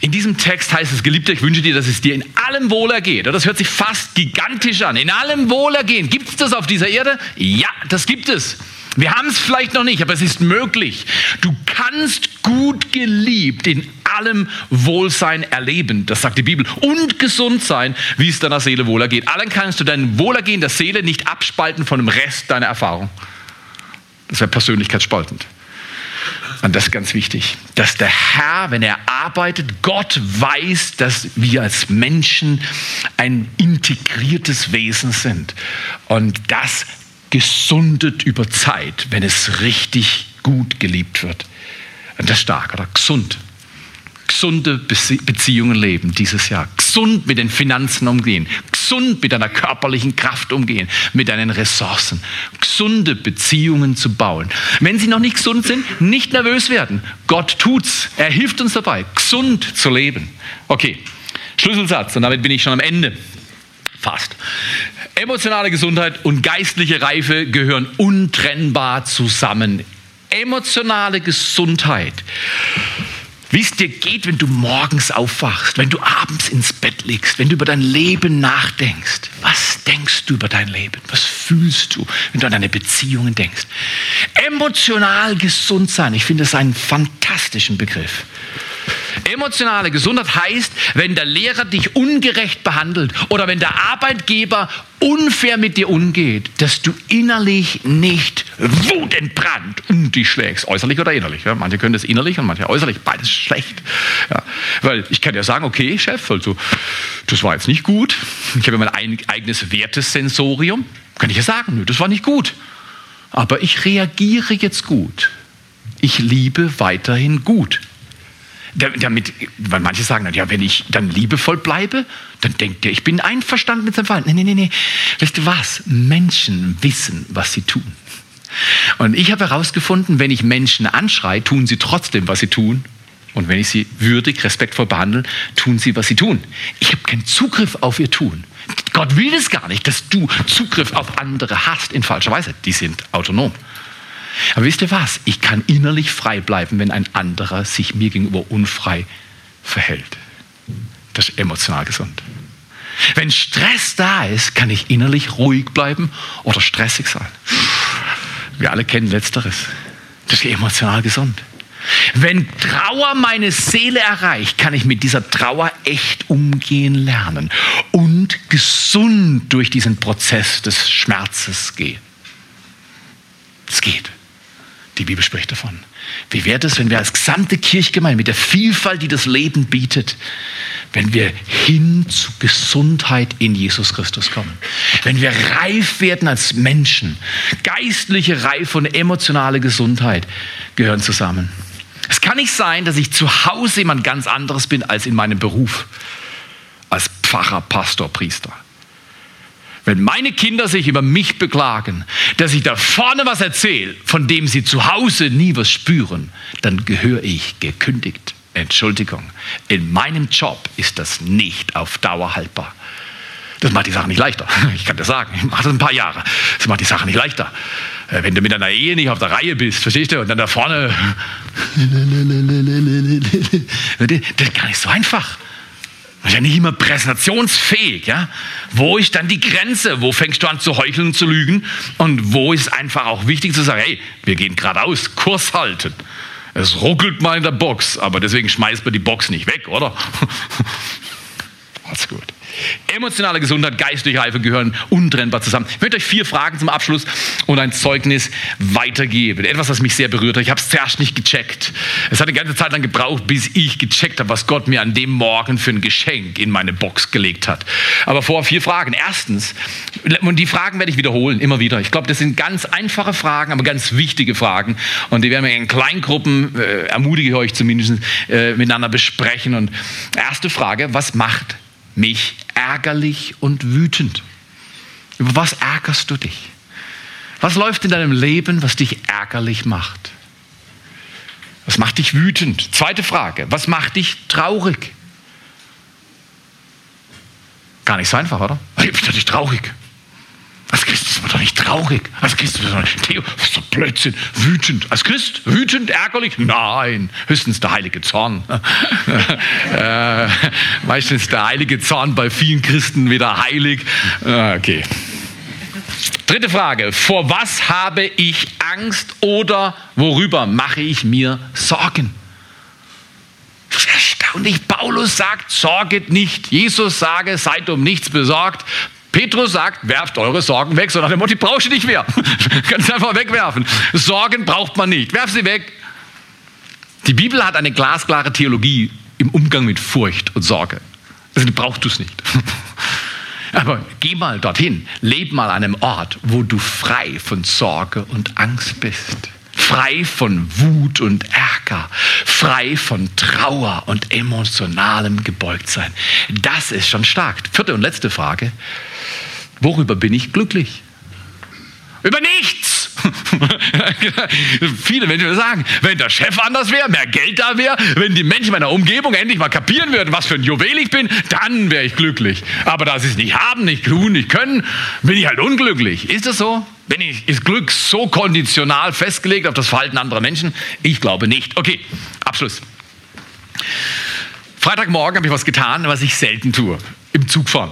In diesem Text heißt es, Geliebter, ich wünsche dir, dass es dir in allem Wohlergeht. Das hört sich fast gigantisch an. In allem Wohlergehen. Gibt es das auf dieser Erde? Ja, das gibt es. Wir haben es vielleicht noch nicht, aber es ist möglich. Du kannst gut geliebt in allem Wohlsein erleben, das sagt die Bibel, und gesund sein, wie es deiner Seele wohlergeht. Allen kannst du dein Wohlergehen der Seele nicht abspalten von dem Rest deiner Erfahrung. Das wäre persönlichkeitsspaltend. Und das ist ganz wichtig, dass der Herr, wenn er arbeitet, Gott weiß, dass wir als Menschen ein integriertes Wesen sind. Und das gesundet über Zeit, wenn es richtig gut geliebt wird. Und das ist stark, oder? Gesund gesunde Beziehungen leben dieses Jahr. Gesund mit den Finanzen umgehen. Gesund mit deiner körperlichen Kraft umgehen. Mit deinen Ressourcen. Gesunde Beziehungen zu bauen. Wenn sie noch nicht gesund sind, nicht nervös werden. Gott tut's. Er hilft uns dabei, gesund zu leben. Okay. Schlüsselsatz. Und damit bin ich schon am Ende. Fast. Emotionale Gesundheit und geistliche Reife gehören untrennbar zusammen. Emotionale Gesundheit wie es dir geht, wenn du morgens aufwachst, wenn du abends ins Bett liegst, wenn du über dein Leben nachdenkst. Was denkst du über dein Leben? Was fühlst du, wenn du an deine Beziehungen denkst? Emotional gesund sein, ich finde das einen fantastischen Begriff. Emotionale Gesundheit heißt, wenn der Lehrer dich ungerecht behandelt oder wenn der Arbeitgeber unfair mit dir umgeht, dass du innerlich nicht wutentbrannt um dich schlägst, äußerlich oder innerlich. Ja, manche können das innerlich und manche äußerlich, beides schlecht. Ja, weil ich kann ja sagen, okay, Chef, also das war jetzt nicht gut. Ich habe mein eigenes Wertesensorium. Kann ich ja sagen, das war nicht gut. Aber ich reagiere jetzt gut. Ich liebe weiterhin gut damit, weil manche sagen, ja, wenn ich dann liebevoll bleibe, dann denkt er, ich bin einverstanden mit seinem Verhalten. Nee, nee, nee, nee. Weißt du was? Menschen wissen, was sie tun. Und ich habe herausgefunden, wenn ich Menschen anschreie, tun sie trotzdem, was sie tun. Und wenn ich sie würdig, respektvoll behandle, tun sie, was sie tun. Ich habe keinen Zugriff auf ihr Tun. Gott will es gar nicht, dass du Zugriff auf andere hast in falscher Weise. Die sind autonom. Aber wisst ihr was? Ich kann innerlich frei bleiben, wenn ein anderer sich mir gegenüber unfrei verhält. Das ist emotional gesund. Wenn Stress da ist, kann ich innerlich ruhig bleiben oder stressig sein. Wir alle kennen Letzteres. Das ist emotional gesund. Wenn Trauer meine Seele erreicht, kann ich mit dieser Trauer echt umgehen lernen und gesund durch diesen Prozess des Schmerzes gehen. Es geht. Die Bibel spricht davon. Wie wäre es, wenn wir als gesamte Kirchgemeinde mit der Vielfalt, die das Leben bietet, wenn wir hin zu Gesundheit in Jesus Christus kommen? Wenn wir reif werden als Menschen, geistliche Reife und emotionale Gesundheit gehören zusammen. Es kann nicht sein, dass ich zu Hause jemand ganz anderes bin als in meinem Beruf, als Pfarrer, Pastor, Priester. Wenn meine Kinder sich über mich beklagen, dass ich da vorne was erzähle, von dem sie zu Hause nie was spüren, dann gehöre ich gekündigt. Entschuldigung, in meinem Job ist das nicht auf Dauer haltbar. Das macht die Sache nicht leichter. Ich kann das sagen. Ich mache das ein paar Jahre. Das macht die Sache nicht leichter. Äh, wenn du mit deiner Ehe nicht auf der Reihe bist, verstehst du? Und dann da vorne. Das ist gar nicht so einfach. Das ist ja nicht immer präsentationsfähig, ja? Wo ist dann die Grenze? Wo fängst du an zu heucheln zu lügen? Und wo ist einfach auch wichtig zu sagen, hey, wir gehen geradeaus, Kurs halten. Es ruckelt mal in der Box, aber deswegen schmeißt man die Box nicht weg, oder? Alles gut. Emotionale Gesundheit, geistliche Reife gehören untrennbar zusammen. Ich möchte euch vier Fragen zum Abschluss und ein Zeugnis weitergeben. Etwas, was mich sehr berührt hat. Ich habe es zuerst nicht gecheckt. Es hat eine ganze Zeit lang gebraucht, bis ich gecheckt habe, was Gott mir an dem Morgen für ein Geschenk in meine Box gelegt hat. Aber vor vier Fragen. Erstens, und die Fragen werde ich wiederholen, immer wieder. Ich glaube, das sind ganz einfache Fragen, aber ganz wichtige Fragen. Und die werden wir in Kleingruppen, äh, ermutige ich euch zumindest, äh, miteinander besprechen. Und erste Frage, was macht mich ärgerlich und wütend. Über was ärgerst du dich? Was läuft in deinem Leben, was dich ärgerlich macht? Was macht dich wütend? Zweite Frage, was macht dich traurig? Gar nicht so einfach, oder? Ich bin doch nicht traurig. Als Christ ist man doch nicht traurig. Als Christ ist man doch Theo, was ist doch Blödsinn. Wütend. Als Christ? Wütend, ärgerlich? Nein. Höchstens der heilige Zorn. äh, meistens der heilige Zorn bei vielen Christen wieder heilig. Äh, okay. Dritte Frage. Vor was habe ich Angst oder worüber mache ich mir Sorgen? Das ist erstaunlich. Paulus sagt, sorget nicht. Jesus sage, seid um nichts besorgt. Petrus sagt, werft eure Sorgen weg, sondern der Motto, brauchst du nicht mehr. Kannst einfach wegwerfen. Sorgen braucht man nicht. Werf sie weg. Die Bibel hat eine glasklare Theologie im Umgang mit Furcht und Sorge. Also brauchst du es nicht. Aber geh mal dorthin, leb mal an einem Ort, wo du frei von Sorge und Angst bist. Frei von Wut und Ärger, frei von Trauer und emotionalem Gebeugtsein. Das ist schon stark. Vierte und letzte Frage. Worüber bin ich glücklich? Über nichts. Viele Menschen sagen, wenn der Chef anders wäre, mehr Geld da wäre, wenn die Menschen meiner Umgebung endlich mal kapieren würden, was für ein Juwel ich bin, dann wäre ich glücklich. Aber da sie es nicht haben, nicht tun, nicht können, bin ich halt unglücklich. Ist das so? Bin ich, ist Glück so konditional festgelegt auf das Verhalten anderer Menschen? Ich glaube nicht. Okay, Abschluss. Freitagmorgen habe ich was getan, was ich selten tue. Im Zug fahren.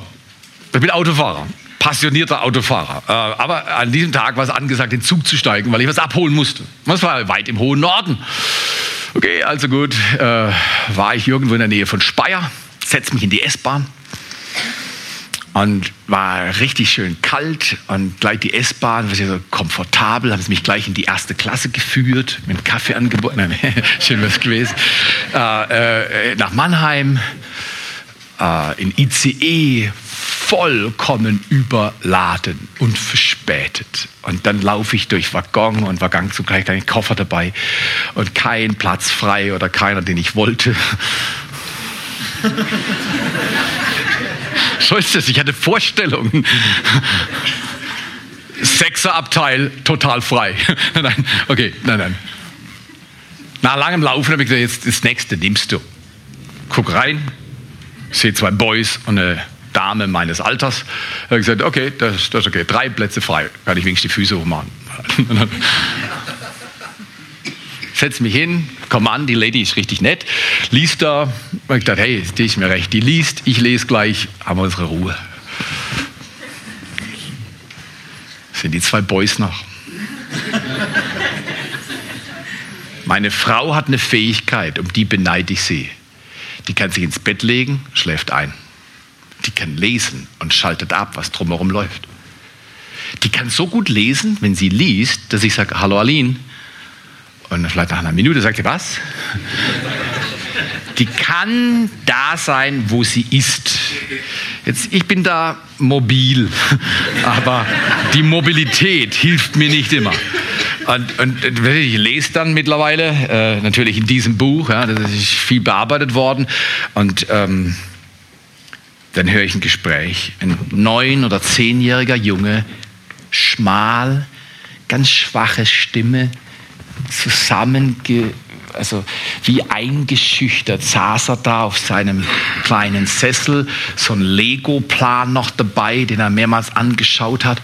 Ich bin Autofahrer passionierter Autofahrer. Äh, aber an diesem Tag war es angesagt, den Zug zu steigen, weil ich was abholen musste. Das war weit im hohen Norden. Okay, also gut, äh, war ich irgendwo in der Nähe von Speyer, setze mich in die S-Bahn und war richtig schön kalt und gleich die S-Bahn, was so komfortabel, haben sie mich gleich in die erste Klasse geführt, mit Kaffee angeboten, nein, schön was gewesen, äh, äh, nach Mannheim, äh, in ICE, vollkommen überladen und verspätet. Und dann laufe ich durch Waggon und Waggon zugleich keinen Koffer dabei und kein Platz frei oder keiner, den ich wollte. so ist es. Ich hatte Vorstellungen. Sechserabteil total frei. nein, okay, nein, nein. Nach langem Laufen habe ich gesagt, jetzt das nächste nimmst du. Guck rein, sehe zwei Boys und eine Dame meines Alters. Da habe ich gesagt, okay, das, das ist okay, drei Plätze frei, kann ich wenigstens die Füße hochmachen. Setz mich hin, komm an, die Lady ist richtig nett, liest da. Ich dachte, hey, die ist mir recht, die liest, ich lese gleich, haben wir unsere Ruhe. sind die zwei Boys noch. Meine Frau hat eine Fähigkeit, um die beneide ich sie. Die kann sich ins Bett legen, schläft ein. Die kann lesen und schaltet ab, was drumherum läuft. Die kann so gut lesen, wenn sie liest, dass ich sage, hallo Aline. Und vielleicht nach einer Minute sagt sie, was? Die kann da sein, wo sie ist. Jetzt, ich bin da mobil, aber die Mobilität hilft mir nicht immer. Und, und ich lese dann mittlerweile, äh, natürlich in diesem Buch, ja, das ist viel bearbeitet worden. Und ähm, dann höre ich ein Gespräch. Ein neun- oder zehnjähriger Junge, schmal, ganz schwache Stimme, zusammenge, also wie eingeschüchtert saß er da auf seinem kleinen Sessel, so ein Lego-Plan noch dabei, den er mehrmals angeschaut hat.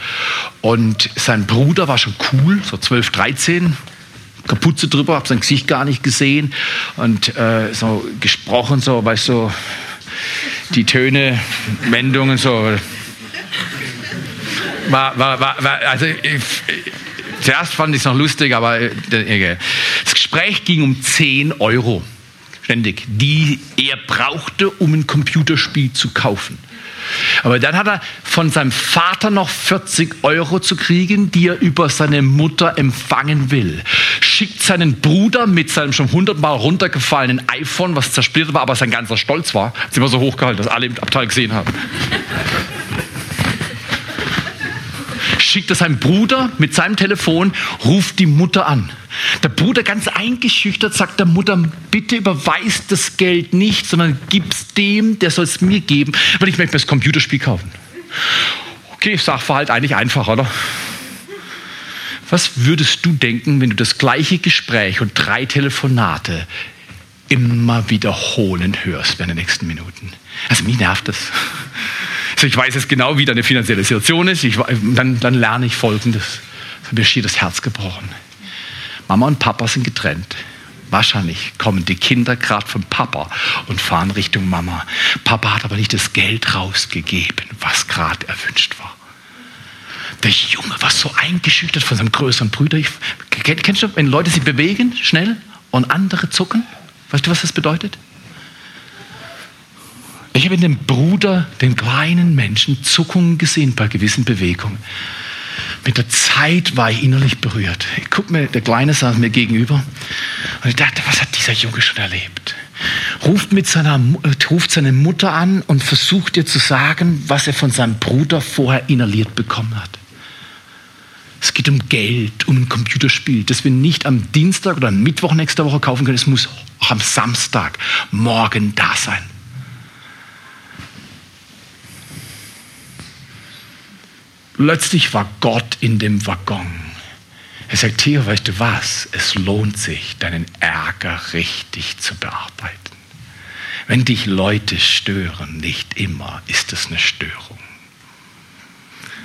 Und sein Bruder war schon cool, so 12, 13, Kapuze drüber, habe sein Gesicht gar nicht gesehen und äh, so gesprochen, so, weißt du, die Töne, Wendungen so. War, war, war, war also ich, zuerst fand ich es noch lustig, aber äh, das Gespräch ging um 10 Euro ständig, die er brauchte, um ein Computerspiel zu kaufen. Aber dann hat er von seinem Vater noch 40 Euro zu kriegen, die er über seine Mutter empfangen will. Schickt seinen Bruder mit seinem schon hundertmal runtergefallenen iPhone, was zersplittert war, aber sein ganzer Stolz war, hat immer so hochgehalten, dass alle im Abteil gesehen haben. Schickt er seinen Bruder mit seinem Telefon, ruft die Mutter an. Der Bruder ganz eingeschüchtert sagt der Mutter, bitte überweist das Geld nicht, sondern gib's dem, der soll es mir geben, weil ich möchte mir das Computerspiel kaufen. Okay, Sachverhalt eigentlich einfach, oder? Was würdest du denken, wenn du das gleiche Gespräch und drei Telefonate immer wiederholen hörst in den nächsten Minuten? Also mich nervt das. Also ich weiß jetzt genau, wie deine finanzielle Situation ist. Ich, dann, dann lerne ich Folgendes. Das hat schier das Herz gebrochen. Mama und Papa sind getrennt. Wahrscheinlich kommen die Kinder gerade vom Papa und fahren Richtung Mama. Papa hat aber nicht das Geld rausgegeben, was gerade erwünscht war. Der Junge war so eingeschüchtert von seinem größeren Bruder. Ich, kennst du, wenn Leute sich bewegen schnell und andere zucken? Weißt du, was das bedeutet? Ich habe in dem Bruder, den kleinen Menschen, Zuckungen gesehen bei gewissen Bewegungen. Mit der Zeit war ich innerlich berührt. Ich guck mir, der Kleine saß mir gegenüber und ich dachte, was hat dieser Junge schon erlebt? Ruft, mit seiner, ruft seine Mutter an und versucht ihr zu sagen, was er von seinem Bruder vorher inhaliert bekommen hat. Es geht um Geld, um ein Computerspiel, das wir nicht am Dienstag oder am Mittwoch nächster Woche kaufen können. Es muss auch am Samstag, morgen da sein. Plötzlich war Gott in dem Waggon. Er sagt, Theo, weißt du was? Es lohnt sich, deinen Ärger richtig zu bearbeiten. Wenn dich Leute stören, nicht immer ist es eine Störung.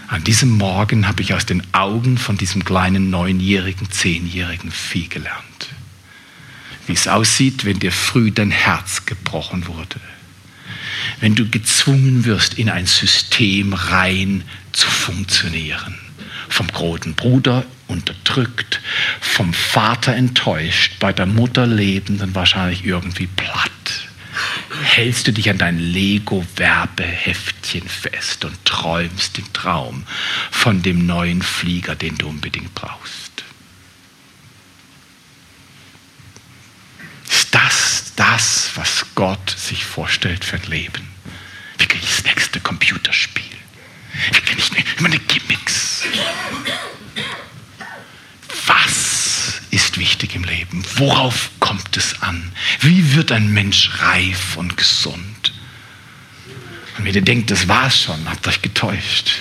An diesem Morgen habe ich aus den Augen von diesem kleinen neunjährigen, zehnjährigen Vieh gelernt, wie es aussieht, wenn dir früh dein Herz gebrochen wurde, wenn du gezwungen wirst, in ein System rein zu funktionieren, vom großen Bruder unterdrückt, vom Vater enttäuscht, bei der Mutter lebend und wahrscheinlich irgendwie platt hältst du dich an dein Lego-Werbeheftchen fest und träumst den Traum von dem neuen Flieger, den du unbedingt brauchst. Ist das das, was Gott sich vorstellt für ein Leben? Wie kriege ich das nächste Computerspiel? Wie kriege ich meine Gimmicks? Was ist wichtig im Leben? Worauf kommt es an? Wie wird ein Mensch reif und gesund? Und wenn ihr denkt, das war's schon, habt euch getäuscht.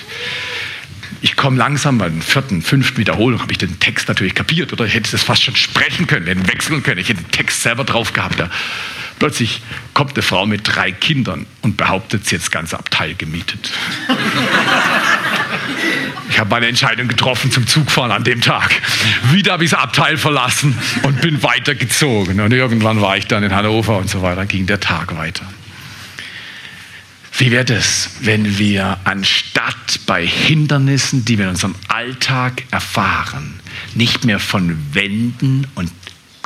Ich komme langsam bei der vierten, fünften Wiederholung, habe ich den Text natürlich kapiert oder ich hätte das fast schon sprechen können, hätte wechseln können. Ich hätte den Text selber drauf gehabt. Ja. Plötzlich kommt eine Frau mit drei Kindern und behauptet, sie hat das ganze Abteil gemietet. Ich habe meine Entscheidung getroffen zum Zugfahren an dem Tag. Wieder habe ich das Abteil verlassen und bin weitergezogen. Und irgendwann war ich dann in Hannover und so weiter, ging der Tag weiter. Wie wäre es, wenn wir anstatt bei Hindernissen, die wir in unserem Alltag erfahren, nicht mehr von Wänden und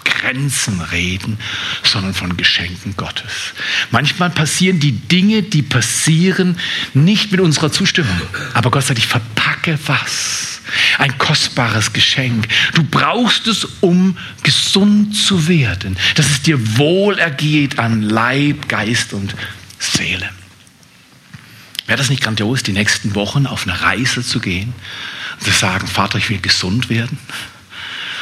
Grenzen reden, sondern von Geschenken Gottes. Manchmal passieren die Dinge, die passieren, nicht mit unserer Zustimmung. Aber Gott sagt, ich verpacke was. Ein kostbares Geschenk. Du brauchst es, um gesund zu werden. Dass es dir wohl ergeht an Leib, Geist und Seele. Wäre das nicht grandios, die nächsten Wochen auf eine Reise zu gehen und zu sagen, Vater, ich will gesund werden?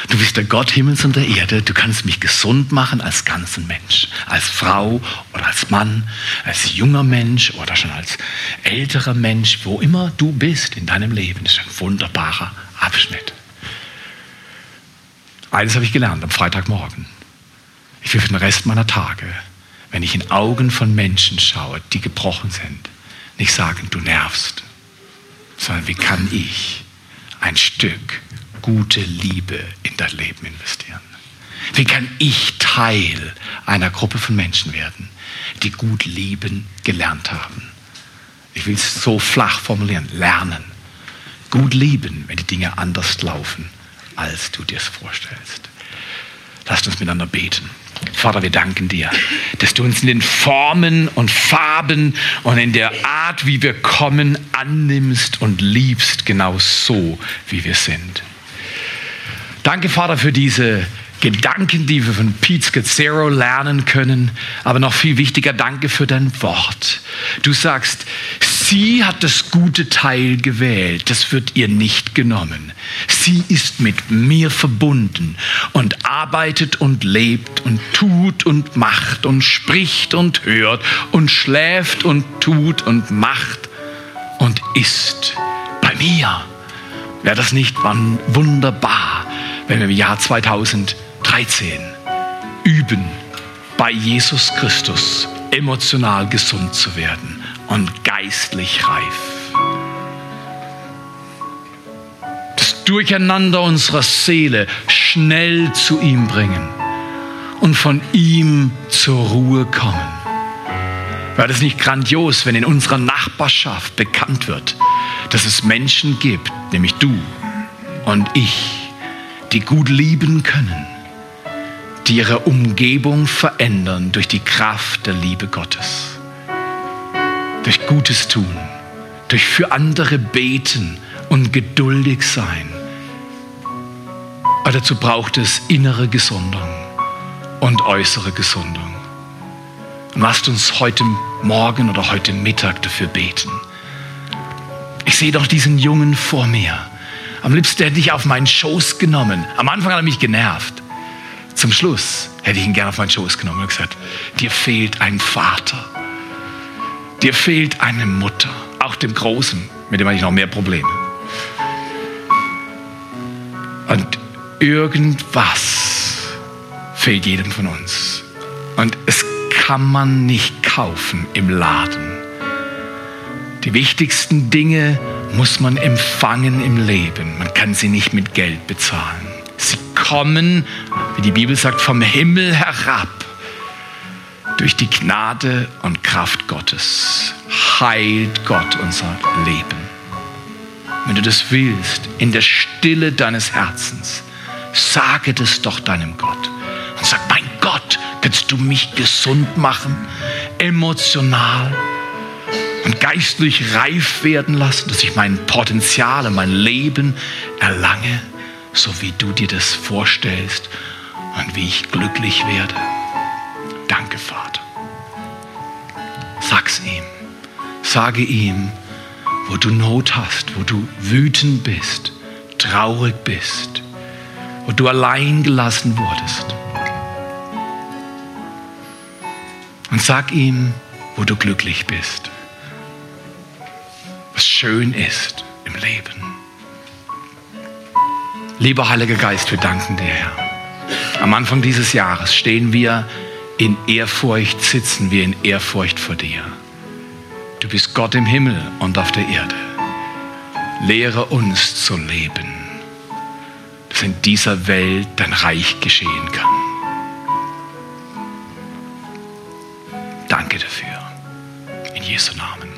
Du bist der Gott Himmels und der Erde. Du kannst mich gesund machen als ganzen Mensch. Als Frau oder als Mann, als junger Mensch oder schon als älterer Mensch, wo immer du bist in deinem Leben. Das ist ein wunderbarer Abschnitt. Eines habe ich gelernt am Freitagmorgen. Ich will für den Rest meiner Tage, wenn ich in Augen von Menschen schaue, die gebrochen sind, nicht sagen, du nervst, sondern wie kann ich ein Stück gute Liebe in dein Leben investieren? Wie kann ich Teil einer Gruppe von Menschen werden, die gut lieben gelernt haben? Ich will es so flach formulieren, lernen. Gut lieben, wenn die Dinge anders laufen, als du dir es vorstellst. Lasst uns miteinander beten. Vater, wir danken dir, dass du uns in den Formen und Farben und in der Art, wie wir kommen, annimmst und liebst, genau so, wie wir sind. Danke, Vater, für diese Gedanken, die wir von Pete Scazzaro lernen können. Aber noch viel wichtiger, danke für dein Wort. Du sagst, sie hat das gute Teil gewählt, das wird ihr nicht genommen. Sie ist mit mir verbunden und arbeitet und lebt und tut und macht und spricht und hört und schläft und tut und macht und ist bei mir. Wäre das nicht wunderbar? wenn wir im Jahr 2013 üben, bei Jesus Christus emotional gesund zu werden und geistlich reif. Das Durcheinander unserer Seele schnell zu ihm bringen und von ihm zur Ruhe kommen. Wäre das nicht grandios, wenn in unserer Nachbarschaft bekannt wird, dass es Menschen gibt, nämlich du und ich, die gut lieben können, die ihre Umgebung verändern durch die Kraft der Liebe Gottes. durch Gutes tun, durch für andere beten und geduldig sein. Aber dazu braucht es innere Gesundung und äußere Gesundung. Und lasst uns heute Morgen oder heute Mittag dafür beten. Ich sehe doch diesen Jungen vor mir. Am liebsten hätte ich auf meinen Schoß genommen. Am Anfang hat er mich genervt. Zum Schluss hätte ich ihn gerne auf meinen Schoß genommen und gesagt, dir fehlt ein Vater. Dir fehlt eine Mutter. Auch dem Großen, mit dem hatte ich noch mehr Probleme. Und irgendwas fehlt jedem von uns. Und es kann man nicht kaufen im Laden. Die wichtigsten Dinge muss man empfangen im Leben. Man kann sie nicht mit Geld bezahlen. Kommen, wie die Bibel sagt, vom Himmel herab durch die Gnade und Kraft Gottes. Heilt Gott unser Leben. Wenn du das willst, in der Stille deines Herzens, sage das doch deinem Gott und sag, mein Gott, kannst du mich gesund machen, emotional und geistlich reif werden lassen, dass ich mein Potenzial und mein Leben erlange, so wie du dir das vorstellst und wie ich glücklich werde. Danke, Vater. Sag's ihm. Sage ihm, wo du Not hast, wo du wütend bist, traurig bist, wo du allein gelassen wurdest. Und sag ihm, wo du glücklich bist, was schön ist im Leben. Lieber Heiliger Geist, wir danken dir, Herr. Am Anfang dieses Jahres stehen wir in Ehrfurcht, sitzen wir in Ehrfurcht vor dir. Du bist Gott im Himmel und auf der Erde. Lehre uns zu leben, dass in dieser Welt dein Reich geschehen kann. Danke dafür. In Jesu Namen.